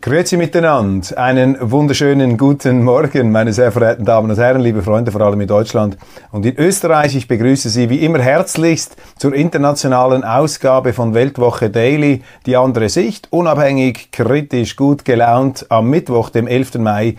Grüezi miteinander. Einen wunderschönen guten Morgen, meine sehr verehrten Damen und Herren, liebe Freunde, vor allem in Deutschland und in Österreich. Ich begrüße Sie wie immer herzlichst zur internationalen Ausgabe von Weltwoche Daily, die andere Sicht, unabhängig, kritisch, gut gelaunt, am Mittwoch, dem 11. Mai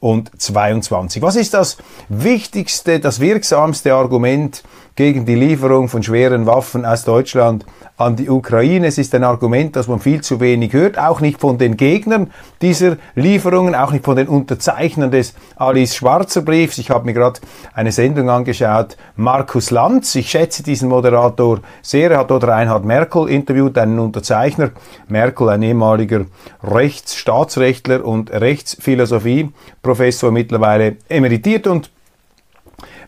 2022. Was ist das wichtigste, das wirksamste Argument gegen die Lieferung von schweren Waffen aus Deutschland an die Ukraine. Es ist ein Argument, das man viel zu wenig hört, auch nicht von den Gegnern dieser Lieferungen, auch nicht von den Unterzeichnern des Alice Schwarzer Briefs. Ich habe mir gerade eine Sendung angeschaut, Markus Lanz. Ich schätze diesen Moderator sehr. Er hat dort Reinhard Merkel interviewt, einen Unterzeichner. Merkel, ein ehemaliger Rechtsstaatsrechtler und Rechtsphilosophie-Professor, mittlerweile emeritiert und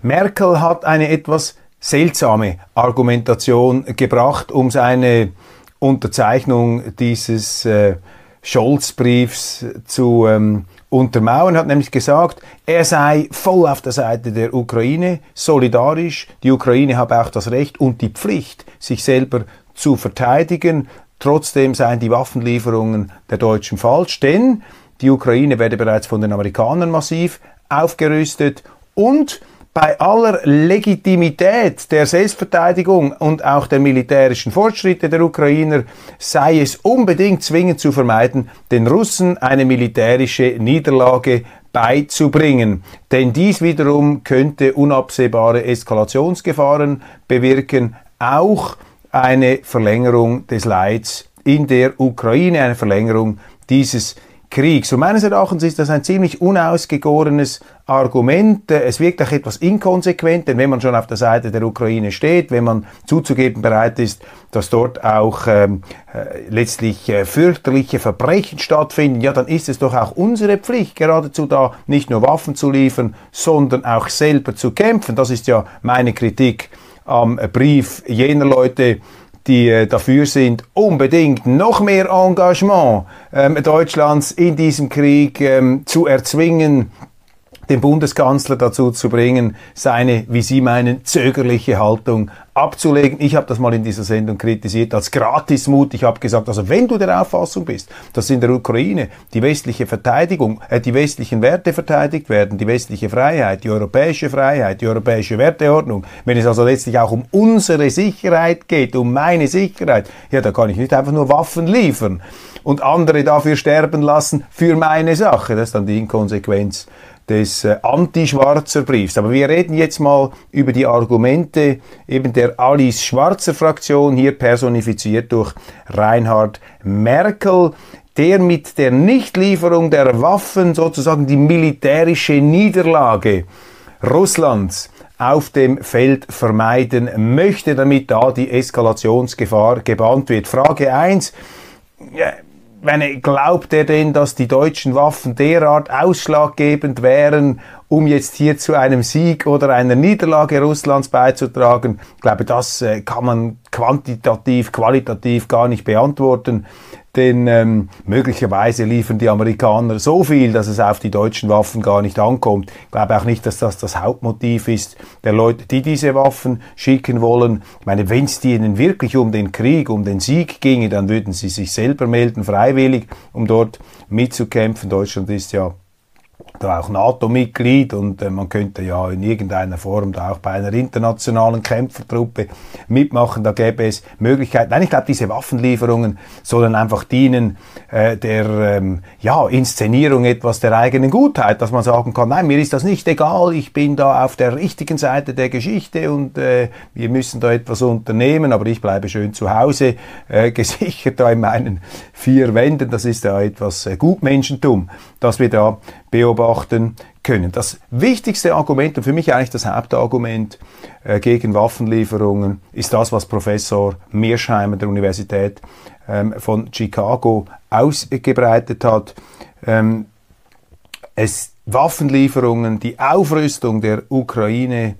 Merkel hat eine etwas seltsame Argumentation gebracht, um seine Unterzeichnung dieses äh, Scholz-Briefs zu ähm, untermauern, hat nämlich gesagt, er sei voll auf der Seite der Ukraine, solidarisch, die Ukraine habe auch das Recht und die Pflicht, sich selber zu verteidigen, trotzdem seien die Waffenlieferungen der Deutschen falsch, denn die Ukraine werde bereits von den Amerikanern massiv aufgerüstet und bei aller Legitimität der Selbstverteidigung und auch der militärischen Fortschritte der Ukrainer sei es unbedingt zwingend zu vermeiden, den Russen eine militärische Niederlage beizubringen. Denn dies wiederum könnte unabsehbare Eskalationsgefahren bewirken, auch eine Verlängerung des Leids in der Ukraine, eine Verlängerung dieses Kriegs. Und meines Erachtens ist das ein ziemlich unausgegorenes Argument. Es wirkt auch etwas inkonsequent, denn wenn man schon auf der Seite der Ukraine steht, wenn man zuzugeben bereit ist, dass dort auch ähm, äh, letztlich äh, fürchterliche Verbrechen stattfinden, ja, dann ist es doch auch unsere Pflicht, geradezu da nicht nur Waffen zu liefern, sondern auch selber zu kämpfen. Das ist ja meine Kritik am Brief jener Leute, die äh, dafür sind, unbedingt noch mehr Engagement ähm, Deutschlands in diesem Krieg ähm, zu erzwingen, den Bundeskanzler dazu zu bringen, seine, wie Sie meinen, zögerliche Haltung abzulegen. Ich habe das mal in dieser Sendung kritisiert als Gratismut. Ich habe gesagt, also wenn du der Auffassung bist, dass in der Ukraine die westliche Verteidigung, äh, die westlichen Werte verteidigt werden, die westliche Freiheit, die europäische Freiheit, die europäische Werteordnung, wenn es also letztlich auch um unsere Sicherheit geht, um meine Sicherheit, ja, da kann ich nicht einfach nur Waffen liefern und andere dafür sterben lassen für meine Sache. Das ist dann die Inkonsequenz des äh, Anti-Schwarzer Briefs. Aber wir reden jetzt mal über die Argumente eben der Alice Schwarzer Fraktion, hier personifiziert durch Reinhard Merkel, der mit der Nichtlieferung der Waffen sozusagen die militärische Niederlage Russlands auf dem Feld vermeiden möchte, damit da die Eskalationsgefahr gebannt wird. Frage 1 meine, glaubt er denn, dass die deutschen Waffen derart ausschlaggebend wären, um jetzt hier zu einem Sieg oder einer Niederlage Russlands beizutragen? Ich glaube, das äh, kann man quantitativ, qualitativ gar nicht beantworten denn ähm, möglicherweise liefern die Amerikaner so viel, dass es auf die deutschen Waffen gar nicht ankommt. Ich glaube auch nicht, dass das das Hauptmotiv ist der Leute, die diese Waffen schicken wollen. Ich meine, wenn es ihnen wirklich um den Krieg, um den Sieg ginge, dann würden sie sich selber melden, freiwillig, um dort mitzukämpfen. Deutschland ist ja da auch NATO-Mitglied und äh, man könnte ja in irgendeiner Form da auch bei einer internationalen Kämpfertruppe mitmachen. Da gäbe es Möglichkeiten. Nein, ich glaube, diese Waffenlieferungen sollen einfach dienen äh, der ähm, ja, Inszenierung etwas der eigenen Gutheit, dass man sagen kann, nein, mir ist das nicht egal, ich bin da auf der richtigen Seite der Geschichte und äh, wir müssen da etwas unternehmen, aber ich bleibe schön zu Hause, äh, gesichert da in meinen vier Wänden. Das ist ja etwas äh, Gutmenschentum, das wir da beobachten beobachten können. Das wichtigste Argument und für mich eigentlich das Hauptargument äh, gegen Waffenlieferungen ist das, was Professor Mearsheimer der Universität ähm, von Chicago ausgebreitet hat. Ähm, es, Waffenlieferungen, die Aufrüstung der Ukraine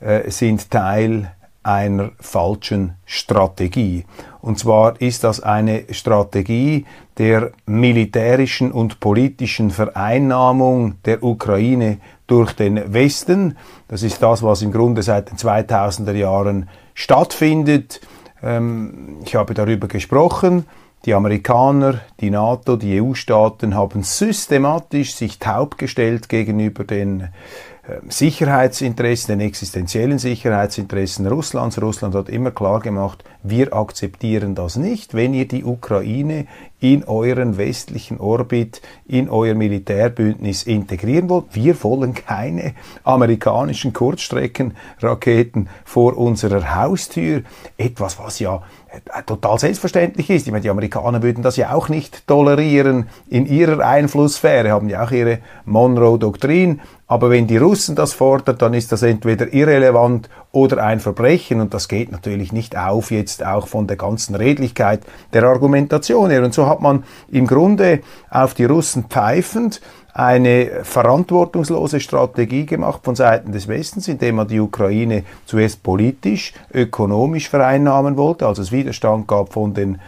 äh, sind Teil einer falschen Strategie. Und zwar ist das eine Strategie der militärischen und politischen Vereinnahmung der Ukraine durch den Westen. Das ist das, was im Grunde seit den 2000er Jahren stattfindet. Ähm, ich habe darüber gesprochen. Die Amerikaner, die NATO, die EU-Staaten haben systematisch sich taub gestellt gegenüber den ähm, Sicherheitsinteressen, den existenziellen Sicherheitsinteressen Russlands. Russland hat immer klar gemacht, wir akzeptieren das nicht, wenn ihr die Ukraine in euren westlichen Orbit, in euer Militärbündnis integrieren wollt. Wir wollen keine amerikanischen Kurzstreckenraketen vor unserer Haustür. Etwas, was ja äh, total selbstverständlich ist. Ich meine, die Amerikaner würden das ja auch nicht tolerieren in ihrer Einflusssphäre, haben ja auch ihre Monroe-Doktrin. Aber wenn die Russen das fordern, dann ist das entweder irrelevant oder ein Verbrechen. Und das geht natürlich nicht auf jetzt auch von der ganzen Redlichkeit der Argumentation her. Und so hat man im Grunde auf die Russen pfeifend eine verantwortungslose Strategie gemacht von Seiten des Westens, indem man die Ukraine zuerst politisch, ökonomisch vereinnahmen wollte, also es Widerstand gab von den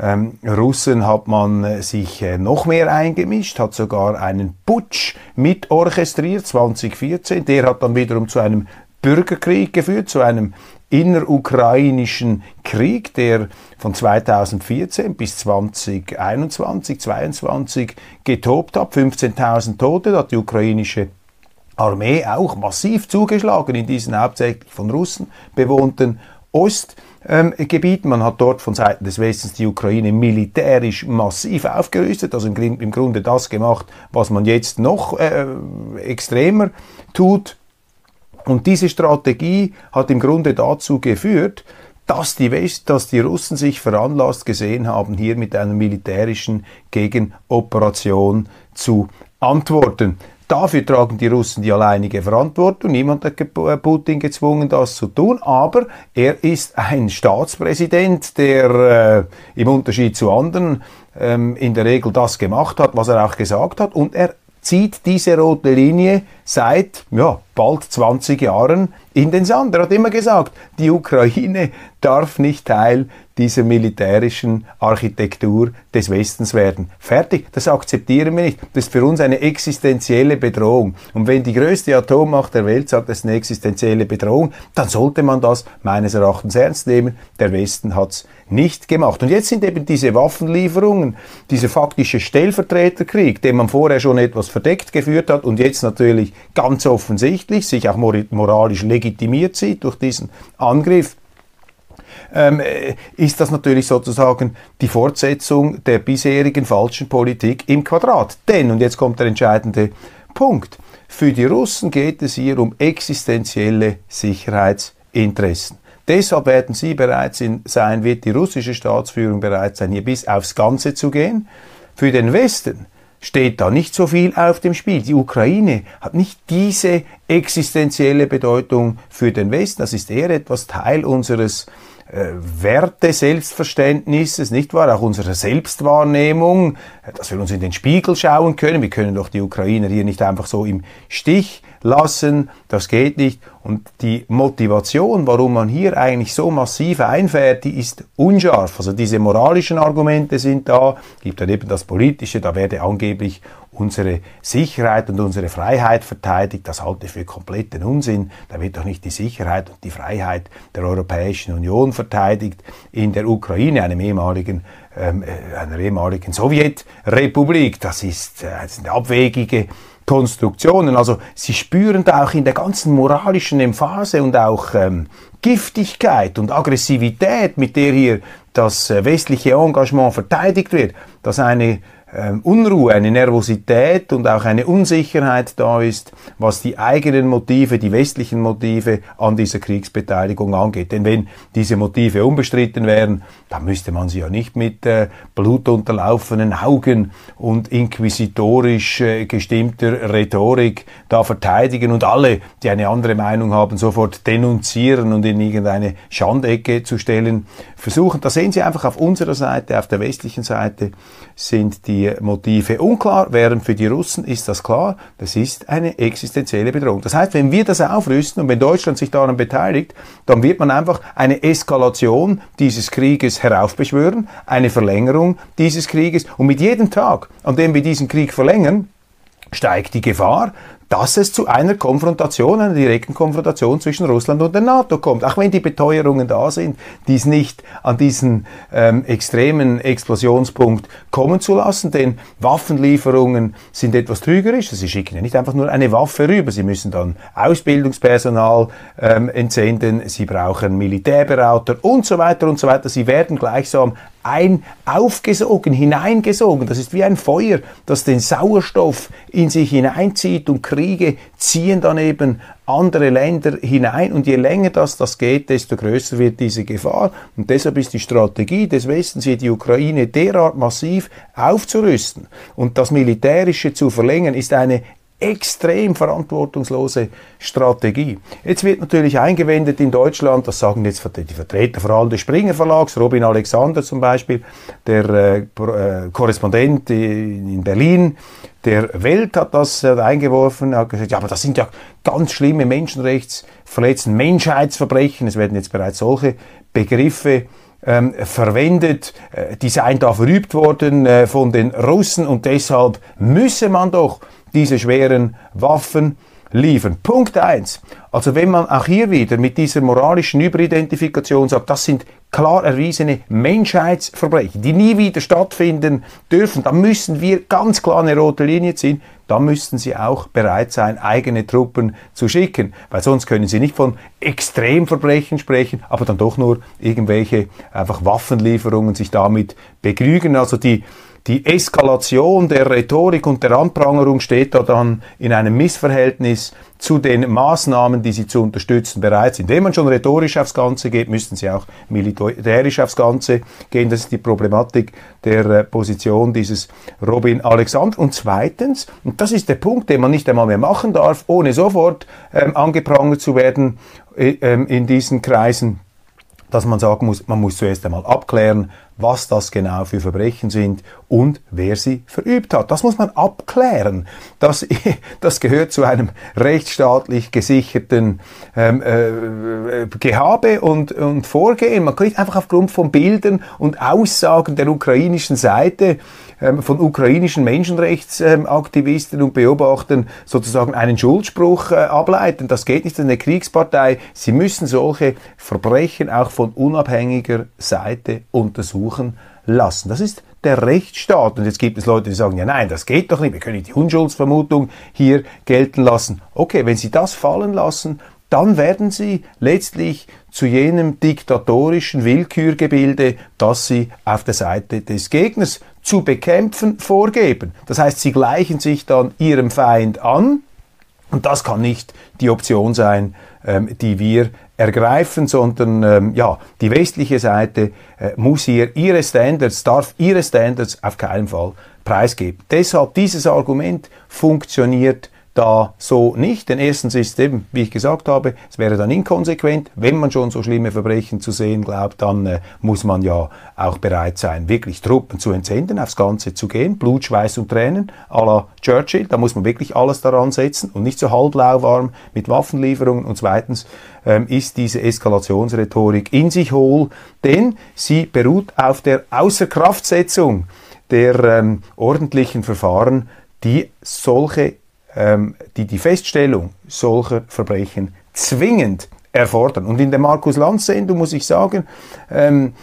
ähm, Russen hat man äh, sich äh, noch mehr eingemischt, hat sogar einen Putsch mit orchestriert 2014. Der hat dann wiederum zu einem Bürgerkrieg geführt, zu einem innerukrainischen Krieg, der von 2014 bis 2021, 2022 getobt hat. 15.000 Tote hat die ukrainische Armee auch massiv zugeschlagen in diesen hauptsächlich von Russen bewohnten Ostgebieten. Man hat dort von Seiten des Westens die Ukraine militärisch massiv aufgerüstet, also im, Grunde das gemacht, was man jetzt noch äh, extremer tut. Und diese Strategie hat im Grunde dazu geführt, dass die, West, dass die Russen sich veranlasst gesehen haben, hier mit einer militärischen Gegenoperation zu antworten. Dafür tragen die Russen die alleinige Verantwortung. Niemand hat äh, Putin gezwungen, das zu tun. Aber er ist ein Staatspräsident, der äh, im Unterschied zu anderen ähm, in der Regel das gemacht hat, was er auch gesagt hat. Und er zieht diese rote Linie seit ja, bald 20 Jahren in den Sand. Er hat immer gesagt, die Ukraine darf nicht Teil dieser militärischen Architektur des Westens werden. Fertig, das akzeptieren wir nicht. Das ist für uns eine existenzielle Bedrohung. Und wenn die größte Atommacht der Welt sagt, das ist eine existenzielle Bedrohung, dann sollte man das meines Erachtens ernst nehmen. Der Westen hat es nicht gemacht. Und jetzt sind eben diese Waffenlieferungen, dieser faktische Stellvertreterkrieg, den man vorher schon etwas verdeckt geführt hat und jetzt natürlich ganz offensichtlich sich auch moralisch legitimiert sieht durch diesen Angriff, ähm, äh, ist das natürlich sozusagen die Fortsetzung der bisherigen falschen Politik im Quadrat. Denn, und jetzt kommt der entscheidende Punkt, für die Russen geht es hier um existenzielle Sicherheitsinteressen. Deshalb werden sie bereit sein, wird die russische Staatsführung bereit sein, hier bis aufs Ganze zu gehen. Für den Westen steht da nicht so viel auf dem Spiel. Die Ukraine hat nicht diese existenzielle Bedeutung für den Westen. Das ist eher etwas Teil unseres äh, Werte Selbstverständnisses, nicht wahr? Auch unserer Selbstwahrnehmung, dass wir uns in den Spiegel schauen können. Wir können doch die Ukrainer hier nicht einfach so im Stich lassen. Das geht nicht. Und die Motivation, warum man hier eigentlich so massiv einfährt, die ist unscharf. Also diese moralischen Argumente sind da, gibt dann eben das politische, da werde angeblich unsere Sicherheit und unsere Freiheit verteidigt. Das halte ich für kompletten Unsinn. Da wird doch nicht die Sicherheit und die Freiheit der Europäischen Union verteidigt in der Ukraine, einem ehemaligen ähm, äh, einer ehemaligen Sowjetrepublik. Das ist, äh, das sind abwegige Konstruktionen. Also sie spüren da auch in der ganzen moralischen Emphase und auch ähm, Giftigkeit und Aggressivität, mit der hier das äh, westliche Engagement verteidigt wird, dass eine ähm, Unruhe, eine Nervosität und auch eine Unsicherheit da ist, was die eigenen Motive, die westlichen Motive an dieser Kriegsbeteiligung angeht. Denn wenn diese Motive unbestritten wären, dann müsste man sie ja nicht mit äh, blutunterlaufenen Augen und inquisitorisch äh, gestimmter Rhetorik da verteidigen und alle, die eine andere Meinung haben, sofort denunzieren und in irgendeine Schandecke zu stellen versuchen. Da sehen Sie einfach auf unserer Seite, auf der westlichen Seite sind die Motive unklar, während für die Russen ist das klar, das ist eine existenzielle Bedrohung. Das heißt, wenn wir das aufrüsten und wenn Deutschland sich daran beteiligt, dann wird man einfach eine Eskalation dieses Krieges heraufbeschwören, eine Verlängerung dieses Krieges und mit jedem Tag, an dem wir diesen Krieg verlängern, steigt die Gefahr, dass es zu einer Konfrontation, einer direkten Konfrontation zwischen Russland und der NATO kommt. Auch wenn die Beteuerungen da sind, dies nicht an diesen ähm, extremen Explosionspunkt kommen zu lassen, denn Waffenlieferungen sind etwas trügerisch. Sie schicken ja nicht einfach nur eine Waffe rüber, sie müssen dann Ausbildungspersonal ähm, entsenden, sie brauchen Militärberater und so weiter und so weiter. Sie werden gleichsam ein aufgesogen, hineingesogen. Das ist wie ein Feuer, das den Sauerstoff in sich hineinzieht und Kriege ziehen dann eben andere Länder hinein und je länger das, das geht, desto größer wird diese Gefahr und deshalb ist die Strategie des Westens hier die Ukraine derart massiv aufzurüsten und das Militärische zu verlängern, ist eine extrem verantwortungslose Strategie. Jetzt wird natürlich eingewendet in Deutschland, das sagen jetzt die Vertreter vor allem des Springer Verlags, Robin Alexander zum Beispiel, der äh, äh, Korrespondent in Berlin, der Welt hat das eingeworfen, hat gesagt, ja, aber das sind ja ganz schlimme Menschenrechtsverletzungen, Menschheitsverbrechen, es werden jetzt bereits solche Begriffe ähm, verwendet, äh, die seien da verübt worden äh, von den Russen und deshalb müsse man doch diese schweren Waffen liefern. Punkt eins. Also wenn man auch hier wieder mit dieser moralischen Überidentifikation sagt, das sind klar erwiesene Menschheitsverbrechen, die nie wieder stattfinden dürfen, dann müssen wir ganz klar eine rote Linie ziehen. Da müssten sie auch bereit sein, eigene Truppen zu schicken, weil sonst können sie nicht von Extremverbrechen sprechen, aber dann doch nur irgendwelche einfach Waffenlieferungen sich damit begnügen. Also die die Eskalation der Rhetorik und der Anprangerung steht da dann in einem Missverhältnis zu den Maßnahmen, die sie zu unterstützen bereit sind. Wenn man schon rhetorisch aufs Ganze geht, müssten sie auch militärisch aufs Ganze gehen. Das ist die Problematik der äh, Position dieses Robin Alexander. Und zweitens, und das ist der Punkt, den man nicht einmal mehr machen darf, ohne sofort ähm, angeprangert zu werden äh, ähm, in diesen Kreisen, dass man sagen muss, man muss zuerst einmal abklären, was das genau für Verbrechen sind und wer sie verübt hat. Das muss man abklären. Das, das gehört zu einem rechtsstaatlich gesicherten ähm, äh, Gehabe und, und Vorgehen. Man kann nicht einfach aufgrund von Bildern und Aussagen der ukrainischen Seite ähm, von ukrainischen Menschenrechtsaktivisten und Beobachtern sozusagen einen Schuldspruch äh, ableiten. Das geht nicht in der Kriegspartei. Sie müssen solche Verbrechen auch von unabhängiger Seite untersuchen lassen. Das ist der Rechtsstaat. Und jetzt gibt es Leute, die sagen, ja nein, das geht doch nicht, wir können die Unschuldsvermutung hier gelten lassen. Okay, wenn Sie das fallen lassen, dann werden Sie letztlich zu jenem diktatorischen Willkürgebilde, das Sie auf der Seite des Gegners zu bekämpfen vorgeben. Das heißt, Sie gleichen sich dann Ihrem Feind an und das kann nicht die Option sein, die wir ergreifen, sondern ähm, ja, die westliche Seite äh, muss hier ihre Standards, darf ihre Standards auf keinen Fall preisgeben. Deshalb dieses Argument funktioniert da so nicht. Denn erstens ist eben, wie ich gesagt habe, es wäre dann inkonsequent. Wenn man schon so schlimme Verbrechen zu sehen glaubt, dann äh, muss man ja auch bereit sein, wirklich Truppen zu entsenden, aufs Ganze zu gehen. Blut, Schweiß und Tränen à la Churchill. Da muss man wirklich alles daran setzen und nicht so halblauwarm mit Waffenlieferungen. Und zweitens ähm, ist diese Eskalationsrhetorik in sich hohl, denn sie beruht auf der Außerkraftsetzung der ähm, ordentlichen Verfahren, die solche die die Feststellung solcher Verbrechen zwingend erfordern. Und in der Markus-Lanz-Sendung muss ich sagen, ähm,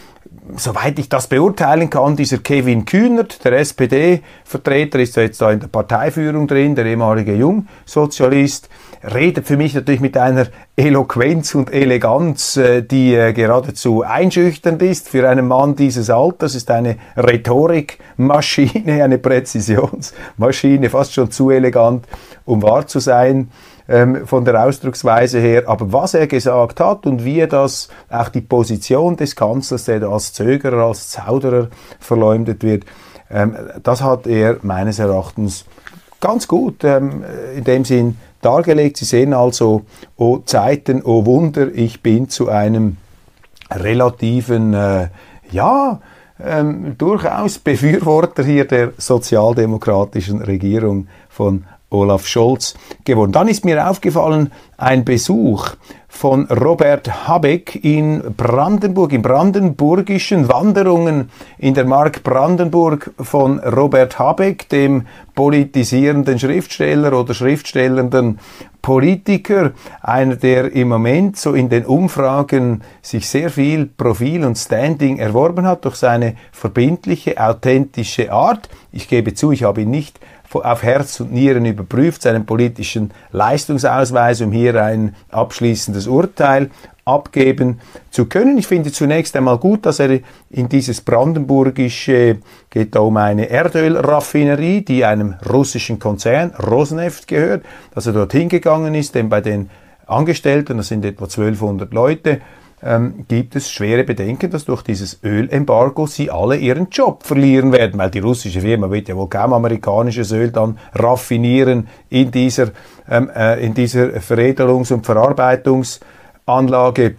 soweit ich das beurteilen kann, dieser Kevin Kühnert, der SPD-Vertreter, ist jetzt da in der Parteiführung drin, der ehemalige Jungsozialist, redet für mich natürlich mit einer Eloquenz und Eleganz, äh, die äh, geradezu einschüchternd ist für einen Mann dieses Alters, ist eine Rhetorikmaschine, eine Präzisionsmaschine, fast schon zu elegant, um wahr zu sein ähm, von der Ausdrucksweise her. Aber was er gesagt hat und wie er das, auch die Position des Kanzlers, der als Zögerer, als Zauderer verleumdet wird, ähm, das hat er meines Erachtens ganz gut ähm, in dem Sinn dargelegt. Sie sehen also, oh Zeiten, oh Wunder, ich bin zu einem relativen, äh, ja, ähm, durchaus Befürworter hier der sozialdemokratischen Regierung von Olaf Scholz geworden. Dann ist mir aufgefallen ein Besuch von Robert Habeck in Brandenburg, in brandenburgischen Wanderungen in der Mark Brandenburg von Robert Habeck, dem politisierenden Schriftsteller oder schriftstellenden Politiker, einer, der im Moment so in den Umfragen sich sehr viel Profil und Standing erworben hat durch seine verbindliche, authentische Art. Ich gebe zu, ich habe ihn nicht auf Herz und Nieren überprüft, seinen politischen Leistungsausweis, um hier ein abschließendes Urteil abgeben zu können. Ich finde zunächst einmal gut, dass er in dieses brandenburgische, geht da um eine Erdölraffinerie, die einem russischen Konzern, Rosneft gehört, dass er dorthin gegangen ist, denn bei den Angestellten, das sind etwa 1200 Leute, ähm, gibt es schwere Bedenken, dass durch dieses Ölembargo sie alle ihren Job verlieren werden, weil die russische Firma wird ja wohl kaum amerikanisches Öl dann raffinieren in dieser, ähm, äh, in dieser Veredelungs- und Verarbeitungsanlage.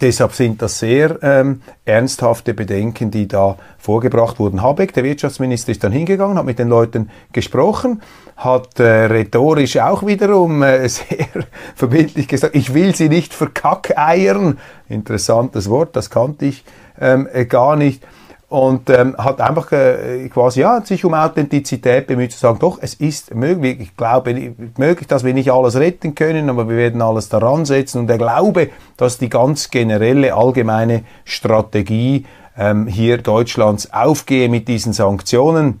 Deshalb sind das sehr ähm, ernsthafte Bedenken, die da vorgebracht wurden. Habeck, der Wirtschaftsminister, ist dann hingegangen, hat mit den Leuten gesprochen hat äh, rhetorisch auch wiederum äh, sehr verbindlich gesagt, ich will sie nicht verkackeiern. Interessantes Wort, das kannte ich ähm, äh, gar nicht. Und ähm, hat einfach äh, quasi ja, sich um Authentizität bemüht zu sagen, doch, es ist möglich, ich glaube möglich, dass wir nicht alles retten können, aber wir werden alles daran setzen. Und er glaube, dass die ganz generelle, allgemeine Strategie ähm, hier Deutschlands aufgehe mit diesen Sanktionen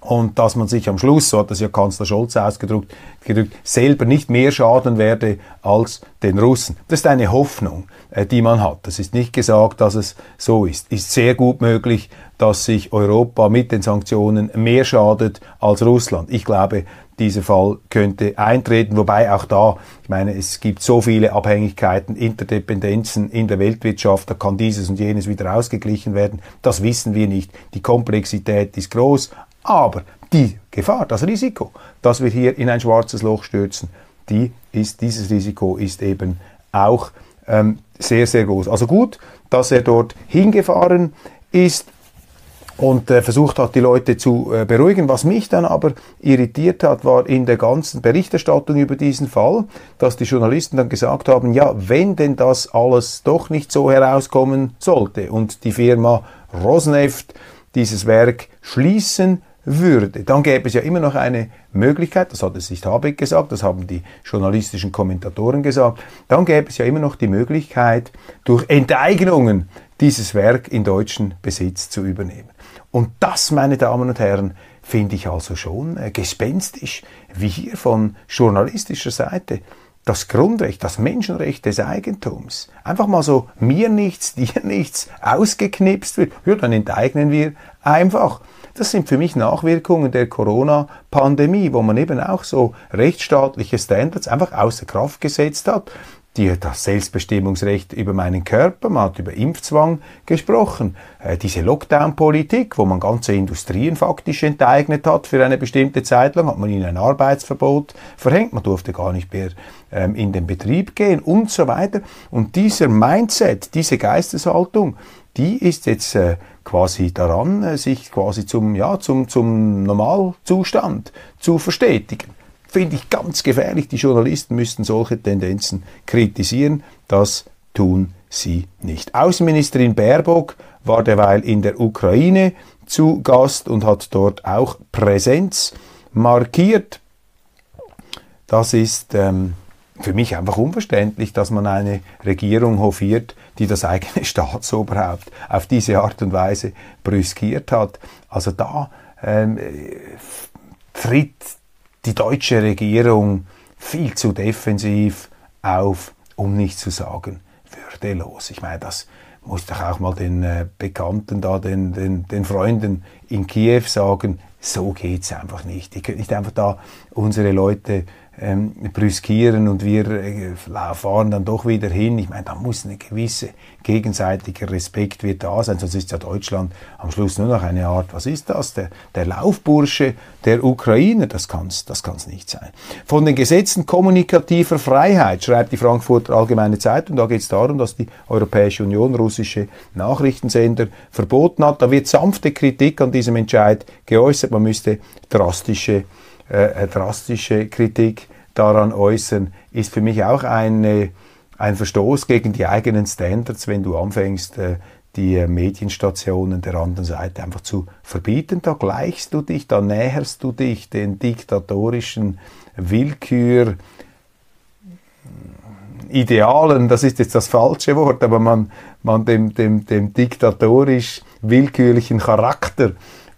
Und dass man sich am Schluss, so hat das ja Kanzler Scholz ausgedrückt, gedrückt, selber nicht mehr schaden werde als den Russen. Das ist eine Hoffnung, äh, die man hat. Das ist nicht gesagt, dass es so ist. Ist sehr gut möglich, dass sich Europa mit den Sanktionen mehr schadet als Russland. Ich glaube, dieser Fall könnte eintreten, wobei auch da, ich meine, es gibt so viele Abhängigkeiten, Interdependenzen in der Weltwirtschaft, da kann dieses und jenes wieder ausgeglichen werden. Das wissen wir nicht. Die Komplexität ist groß, aber die Gefahr, das Risiko, dass wir hier in ein schwarzes Loch stürzen, die ist, dieses Risiko ist eben auch ähm, sehr, sehr groß. Also gut, dass er dort hingefahren ist und äh, versucht hat, die Leute zu äh, beruhigen. Was mich dann aber irritiert hat, war in der ganzen Berichterstattung über diesen Fall, dass die Journalisten dann gesagt haben, ja, wenn denn das alles doch nicht so herauskommen sollte und die Firma Rosneft dieses Werk schließen würde, dann gäbe es ja immer noch eine Möglichkeit, das hat es nicht Habeck gesagt, das haben die journalistischen Kommentatoren gesagt, dann gäbe es ja immer noch die Möglichkeit, durch Enteignungen dieses Werk in deutschen Besitz zu übernehmen. Und das, meine Damen und Herren, finde ich also schon äh, gespenstisch, wie hier von journalistischer Seite das Grundrecht, das Menschenrecht des Eigentums einfach mal so mir nichts, dir nichts ausgeknipst wird. Ja, dann enteignen wir einfach. Das sind für mich Nachwirkungen der Corona-Pandemie, wo man eben auch so rechtsstaatliche Standards einfach außer Kraft gesetzt hat. die, das Selbstbestimmungsrecht über meinen Körper, man hat über Impfzwang gesprochen, äh, diese Lockdown-Politik, wo man ganze Industrien faktisch enteignet hat für eine bestimmte Zeit lang, hat man ihnen ein Arbeitsverbot verhängt, man durfte gar nicht mehr ähm, in den Betrieb gehen und so weiter. Und dieser Mindset, diese Geisteshaltung, die ist jetzt äh, quasi daran, äh, sich quasi zum, ja, zum, zum Normalzustand zu verstetigen finde ich ganz gefährlich. Die Journalisten müssten solche Tendenzen kritisieren. Das tun sie nicht. Außenministerin Baerbock war derweil in der Ukraine zu Gast und hat dort auch Präsenz markiert. Das ist ähm, für mich einfach unverständlich, dass man eine Regierung hofiert, die das eigene Staatsoberhaupt auf diese Art und Weise brüskiert hat. Also da ähm, tritt die deutsche Regierung viel zu defensiv auf, um nicht zu sagen würdelos. Ich meine, das muss doch auch mal den äh, Bekannten da, den, den, den Freunden in Kiew sagen, so geht's einfach nicht. Ihr könnt nicht einfach da unsere Leute ähm, brüskieren und wir äh, fahren dann doch wieder hin. Ich meine, da muss eine gewisse gegenseitiger Respekt wird da sein, sonst ist ja Deutschland am Schluss nur noch eine Art, was ist das, der, der Laufbursche der Ukraine, das kann's das kann's nicht sein. Von den Gesetzen kommunikativer Freiheit schreibt die Frankfurter Allgemeine Zeitung, da geht es darum, dass die Europäische Union russische Nachrichtensender verboten hat. Da wird sanfte Kritik an diesem Entscheid geäußert, man müsste drastische äh, drastische Kritik daran äußern, ist für mich auch eine, ein Verstoß gegen die eigenen Standards, wenn du anfängst, äh, die äh, Medienstationen der anderen Seite einfach zu verbieten. Da gleichst du dich, da näherst du dich den diktatorischen Willkür. Idealen, das ist jetzt das falsche Wort, aber man, man dem, dem, dem diktatorisch willkürlichen Charakter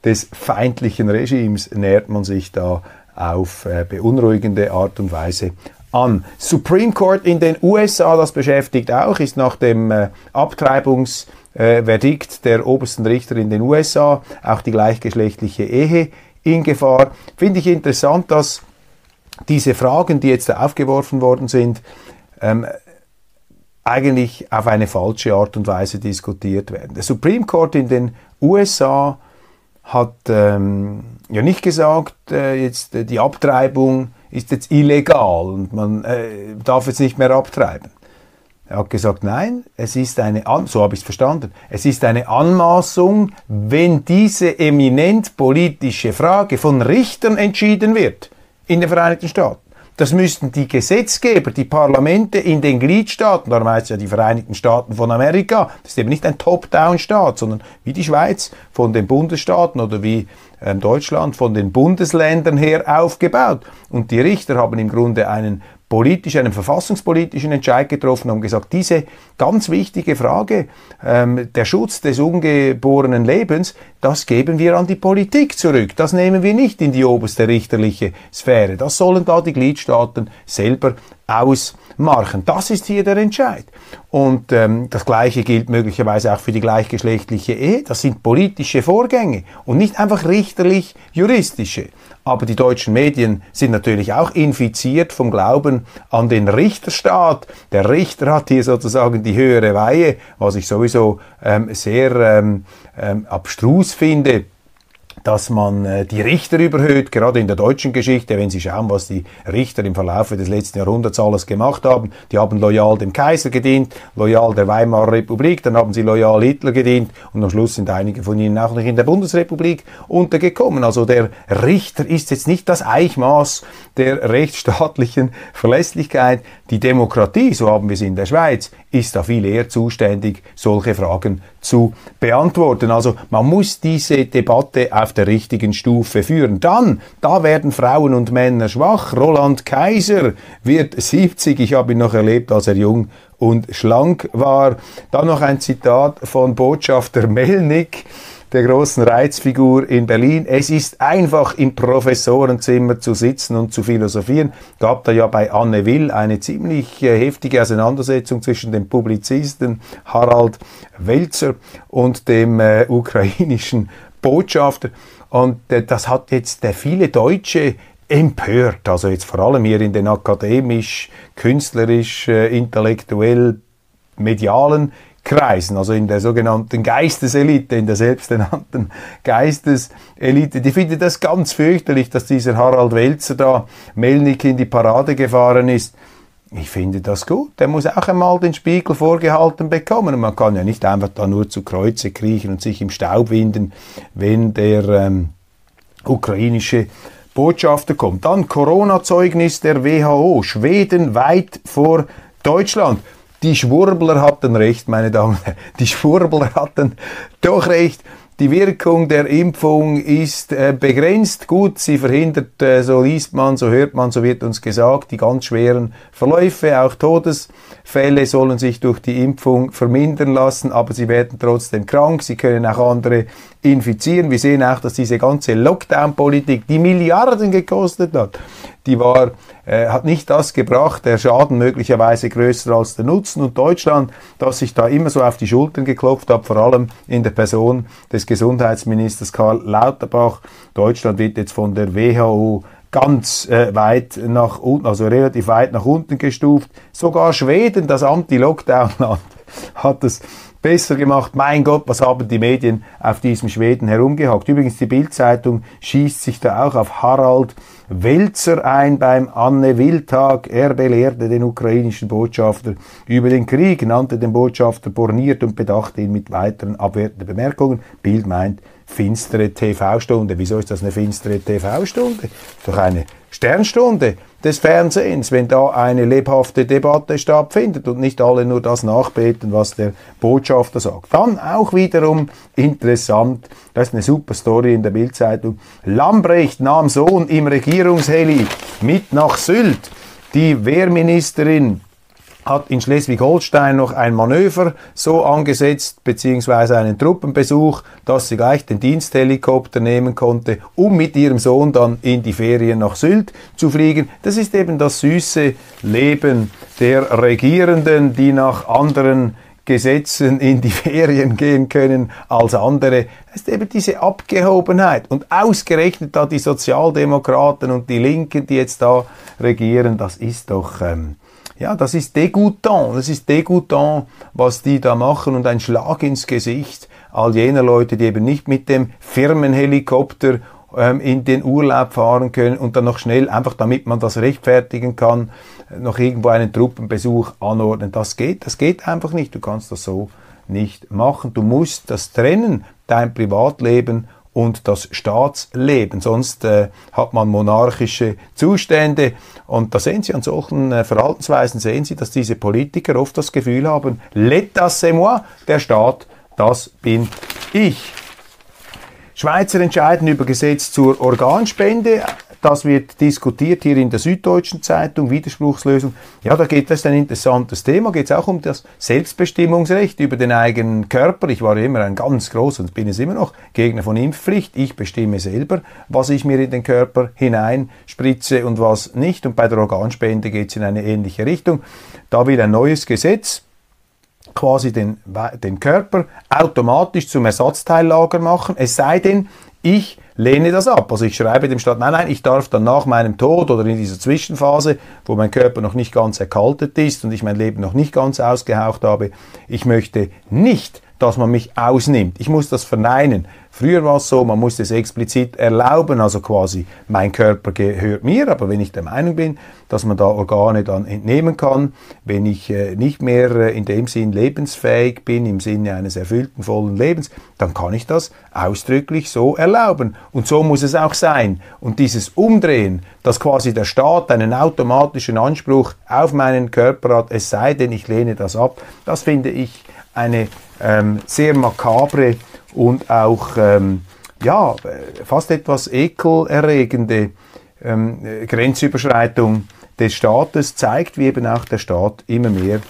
des feindlichen Regimes nähert man sich da auf äh, beunruhigende Art und Weise an. Supreme Court in den USA, das beschäftigt auch, ist nach dem äh, Abtreibungsverdikt äh, der obersten Richter in den USA auch die gleichgeschlechtliche Ehe in Gefahr. Finde ich interessant, dass diese Fragen, die jetzt aufgeworfen worden sind, ähm, eigentlich auf eine falsche Art und Weise diskutiert werden. Der Supreme Court in den USA hat ähm, ja nicht gesagt, äh, jetzt äh, die Abtreibung ist jetzt illegal und man äh, darf jetzt nicht mehr abtreiben. Er hat gesagt, nein, es ist eine, An so habe ich es verstanden, es ist eine Anmaßung, wenn diese eminent politische Frage von Richtern entschieden wird in den Vereinigten Staaten. Das müssten die Gesetzgeber, die Parlamente in den Gliedstaaten, darum heißt es ja die Vereinigten Staaten von Amerika, das ist eben nicht ein Top-Down-Staat, sondern wie die Schweiz von den Bundesstaaten oder wie ähm, Deutschland von den Bundesländern her aufgebaut. Und die Richter haben im Grunde einen politisch, einen verfassungspolitischen Entscheid getroffen und gesagt, diese ganz wichtige Frage, ähm, der Schutz des ungeborenen Lebens, das geben wir an die Politik zurück. Das nehmen wir nicht in die oberste richterliche Sphäre. Das sollen da die Gliedstaaten selber ausmachen. Das ist hier der Entscheid. Und ähm, das Gleiche gilt möglicherweise auch für die gleichgeschlechtliche Ehe. Das sind politische Vorgänge und nicht einfach richterlich juristische. Aber die deutschen Medien sind natürlich auch infiziert vom Glauben an den Richterstaat. Der Richter hat hier sozusagen die höhere Weihe, was ich sowieso ähm, sehr ähm, ähm, abstrus finde dass man äh, die Richter überhöht, gerade in der deutschen Geschichte, wenn Sie schauen, was die Richter im Verlauf des letzten Jahrhunderts alles gemacht haben. Die haben loyal dem Kaiser gedient, loyal der Weimarer Republik, dann haben sie loyal Hitler gedient und am Schluss sind einige von ihnen auch noch in der Bundesrepublik untergekommen. Also der Richter ist jetzt nicht das Eichmaß der rechtsstaatlichen Verlässlichkeit. Die Demokratie, so haben wir es in der Schweiz, ist da viel eher zuständig, solche Fragen zu beantworten. Also man muss diese Debatte auf der richtigen Stufe führen. Dann, da werden Frauen und Männer schwach. Roland Kaiser wird 70. Ich habe ihn noch erlebt, als er jung und schlank war. Dann noch ein Zitat von Botschafter Melnick der großen Reizfigur in Berlin. Es ist einfach im Professorenzimmer zu sitzen und zu philosophieren. Gab da ja bei Anne Will eine ziemlich äh, heftige Auseinandersetzung zwischen dem Publizisten Harald Welzer und dem äh, ukrainischen Botschafter. Und äh, das hat jetzt äh, viele Deutsche empört. Also jetzt vor allem hier in den akademisch, künstlerisch, äh, intellektuell, medialen Kreisen, also in der sogenannten Geisteselite, in der selbsternannten Geisteselite, die findet das ganz fürchterlich, dass dieser Harald Welzer da Melnik in die Parade gefahren ist. Ich finde das gut. Der muss auch einmal den Spiegel vorgehalten bekommen. Und man kann ja nicht einfach da nur zu Kreuze kriechen und sich im Staub winden, wenn der ähm, ukrainische Botschafter kommt. Dann Corona-Zeugnis der WHO. Schweden weit vor Deutschland. Die Schwurbler hatten recht, meine Damen und Herren. Die Schwurbler hatten doch recht. Die Wirkung der Impfung ist äh, begrenzt. Gut, sie verhindert, äh, so liest man, so hört man, so wird uns gesagt, die ganz schweren Verläufe, auch Todesfälle sollen sich durch die Impfung vermindern lassen, aber sie werden trotzdem krank, sie können auch andere infizieren. Wir sehen auch, dass diese ganze Lockdown-Politik, die Milliarden gekostet hat, die war, äh, hat nicht das gebracht, der Schaden möglicherweise größer als der Nutzen. Und Deutschland, das sich da immer so auf die Schultern geklopft hat, vor allem in der Person des Gesundheitsministers Karl Lauterbach. Deutschland wird jetzt von der WHO ganz äh, weit nach unten, also relativ weit nach unten gestuft. Sogar Schweden, das Anti-Lockdown-Land, hat es besser gemacht. Mein Gott, was haben die Medien auf diesem Schweden herumgehackt. Übrigens, die Bildzeitung schießt sich da auch auf Harald Welzer ein beim Anne Will-Tag. Er belehrte den ukrainischen Botschafter über den Krieg, nannte den Botschafter borniert und bedachte ihn mit weiteren abwertenden Bemerkungen. Bild meint, finstere TV-Stunde. Wieso ist das eine finstere TV-Stunde? Doch eine Sternstunde des Fernsehens, wenn da eine lebhafte Debatte stattfindet und nicht alle nur das nachbeten, was der Botschafter sagt. Dann auch wiederum interessant, das ist eine super Story in der Bildzeitung. Lambrecht nahm Sohn im Regierungsheli mit nach Sylt. Die Wehrministerin hat in Schleswig-Holstein noch ein Manöver so angesetzt, beziehungsweise einen Truppenbesuch, dass sie gleich den Diensthelikopter nehmen konnte, um mit ihrem Sohn dann in die Ferien nach Sylt zu fliegen. Das ist eben das süße Leben der Regierenden, die nach anderen Gesetzen in die Ferien gehen können als andere. Das ist eben diese Abgehobenheit. Und ausgerechnet da die Sozialdemokraten und die Linken, die jetzt da regieren, das ist doch... Ähm, ja, das ist degoutant, das ist degoutant, was die da machen und ein Schlag ins Gesicht all jener Leute, die eben nicht mit dem Firmenhelikopter ähm, in den Urlaub fahren können und dann noch schnell, einfach damit man das rechtfertigen kann, noch irgendwo einen Truppenbesuch anordnen. Das geht, das geht einfach nicht. Du kannst das so nicht machen. Du musst das trennen, dein Privatleben und das Staatsleben. Sonst äh, hat man monarchische Zustände. Und da sehen Sie an solchen äh, Verhaltensweisen, sehen Sie, dass diese Politiker oft das Gefühl haben, l'état c'est moi, der Staat, das bin ich. Schweizer entscheiden über Gesetz zur Organspende. Das wird diskutiert hier in der Süddeutschen Zeitung, Widerspruchslösung. Ja, da geht es ein interessantes Thema, geht es auch um das Selbstbestimmungsrecht über den eigenen Körper. Ich war immer ein ganz großer und bin es immer noch Gegner von Impfpflicht. Ich bestimme selber, was ich mir in den Körper hineinspritze und was nicht. Und bei der Organspende geht es in eine ähnliche Richtung. Da will ein neues Gesetz quasi den, den Körper automatisch zum Ersatzteillager machen, es sei denn, ich lehne das ab. Also ich schreibe dem Staat, nein, nein, ich darf dann nach meinem Tod oder in dieser Zwischenphase, wo mein Körper noch nicht ganz erkaltet ist und ich mein Leben noch nicht ganz ausgehaucht habe, ich möchte nicht, dass man mich ausnimmt. Ich muss das verneinen. Früher war es so, man musste es explizit erlauben, also quasi mein Körper gehört mir, aber wenn ich der Meinung bin, dass man da Organe dann entnehmen kann, wenn ich äh, nicht mehr äh, in dem Sinn lebensfähig bin, im Sinne eines erfüllten, vollen Lebens, dann kann ich das ausdrücklich so erlauben. Und so muss es auch sein. Und dieses Umdrehen, dass quasi der Staat einen automatischen Anspruch auf meinen Körper hat, es sei denn, ich lehne das ab, das finde ich eine ähm, sehr makabre und auch ähm, ja, fast etwas ekelerregende ähm, Grenzüberschreitung des Staates zeigt, wie eben auch der Staat immer mehr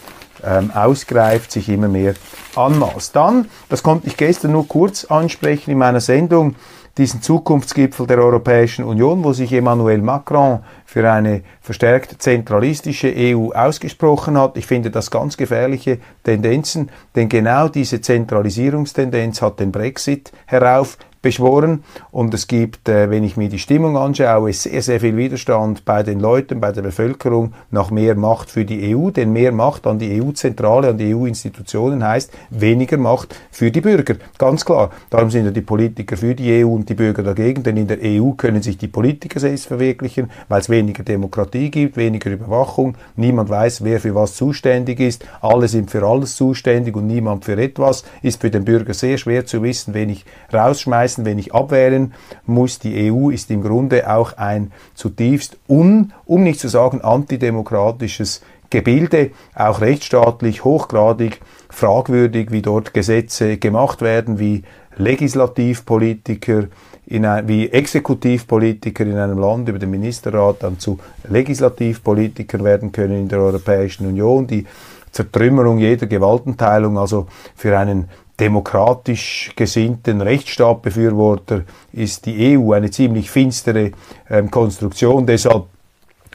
ähm, ausgreift, sich immer mehr anmaßt. Dann, das konnte ich gestern nur kurz ansprechen in meiner Sendung, diesen Zukunftsgipfel der Europäischen Union, wo sich Emmanuel Macron für eine verstärkt zentralistische EU ausgesprochen hat. Ich finde das ganz gefährliche Tendenzen, denn genau diese Zentralisierungstendenz hat den Brexit herauf beschworen. Und es gibt, äh, wenn ich mir die Stimmung anschaue, sehr, sehr viel Widerstand bei den Leuten, bei der Bevölkerung nach mehr Macht für die EU. Denn mehr Macht an die EU-Zentrale, an die EU-Institutionen heißt weniger Macht für die Bürger. Ganz klar. Darum sind ja die Politiker für die EU und die Bürger dagegen. Denn in der EU können sich die Politiker selbst verwirklichen, weil es weniger Demokratie gibt, weniger Überwachung. Niemand weiß, wer für was zuständig ist. Alle sind für alles zuständig und niemand für etwas. Ist für den Bürger sehr schwer zu wissen, wen ich rausschmeißen, wen ich abwählen muss. Die EU ist im Grunde auch ein zutiefst un, um nicht zu sagen antidemokratisches Gebilde, auch rechtsstaatlich hochgradig fragwürdig, wie dort Gesetze gemacht werden, wie Legislativpolitiker in ein, wie Exekutivpolitiker in einem Land über den Ministerrat dann zu Legislativpolitikern werden können in der Europäischen Union, die Zertrümmerung jeder Gewaltenteilung, also für einen demokratisch gesinnten Rechtsstaatbefürworter ist die EU eine ziemlich finstere ähm, Konstruktion. Deshalb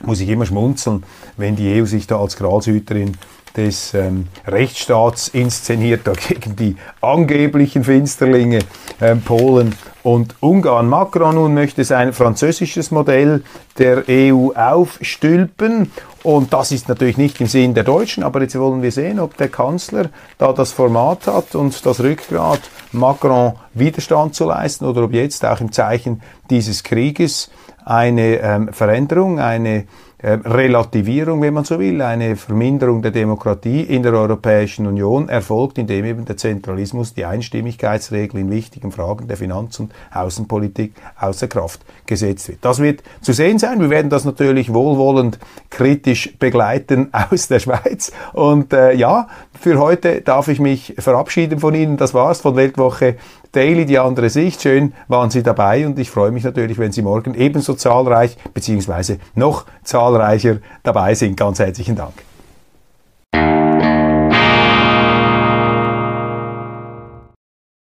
muss ich immer schmunzeln, wenn die EU sich da als Gralshüterin des ähm, Rechtsstaats inszeniert, dagegen die angeblichen Finsterlinge ähm, Polen und Ungarn. Macron nun möchte sein französisches Modell der EU aufstülpen und das ist natürlich nicht im Sinn der Deutschen, aber jetzt wollen wir sehen, ob der Kanzler da das Format hat und das Rückgrat, Macron Widerstand zu leisten oder ob jetzt auch im Zeichen dieses Krieges eine ähm, Veränderung, eine Relativierung, wenn man so will, eine Verminderung der Demokratie in der Europäischen Union erfolgt, indem eben der Zentralismus, die Einstimmigkeitsregel in wichtigen Fragen der Finanz- und Außenpolitik außer Kraft gesetzt wird. Das wird zu sehen sein. Wir werden das natürlich wohlwollend kritisch begleiten aus der Schweiz. Und äh, ja, für heute darf ich mich verabschieden von Ihnen. Das war's von Weltwoche Daily, die andere Sicht. Schön waren Sie dabei und ich freue mich natürlich, wenn Sie morgen ebenso zahlreich bzw. noch zahlreicher dabei sind. Ganz herzlichen Dank.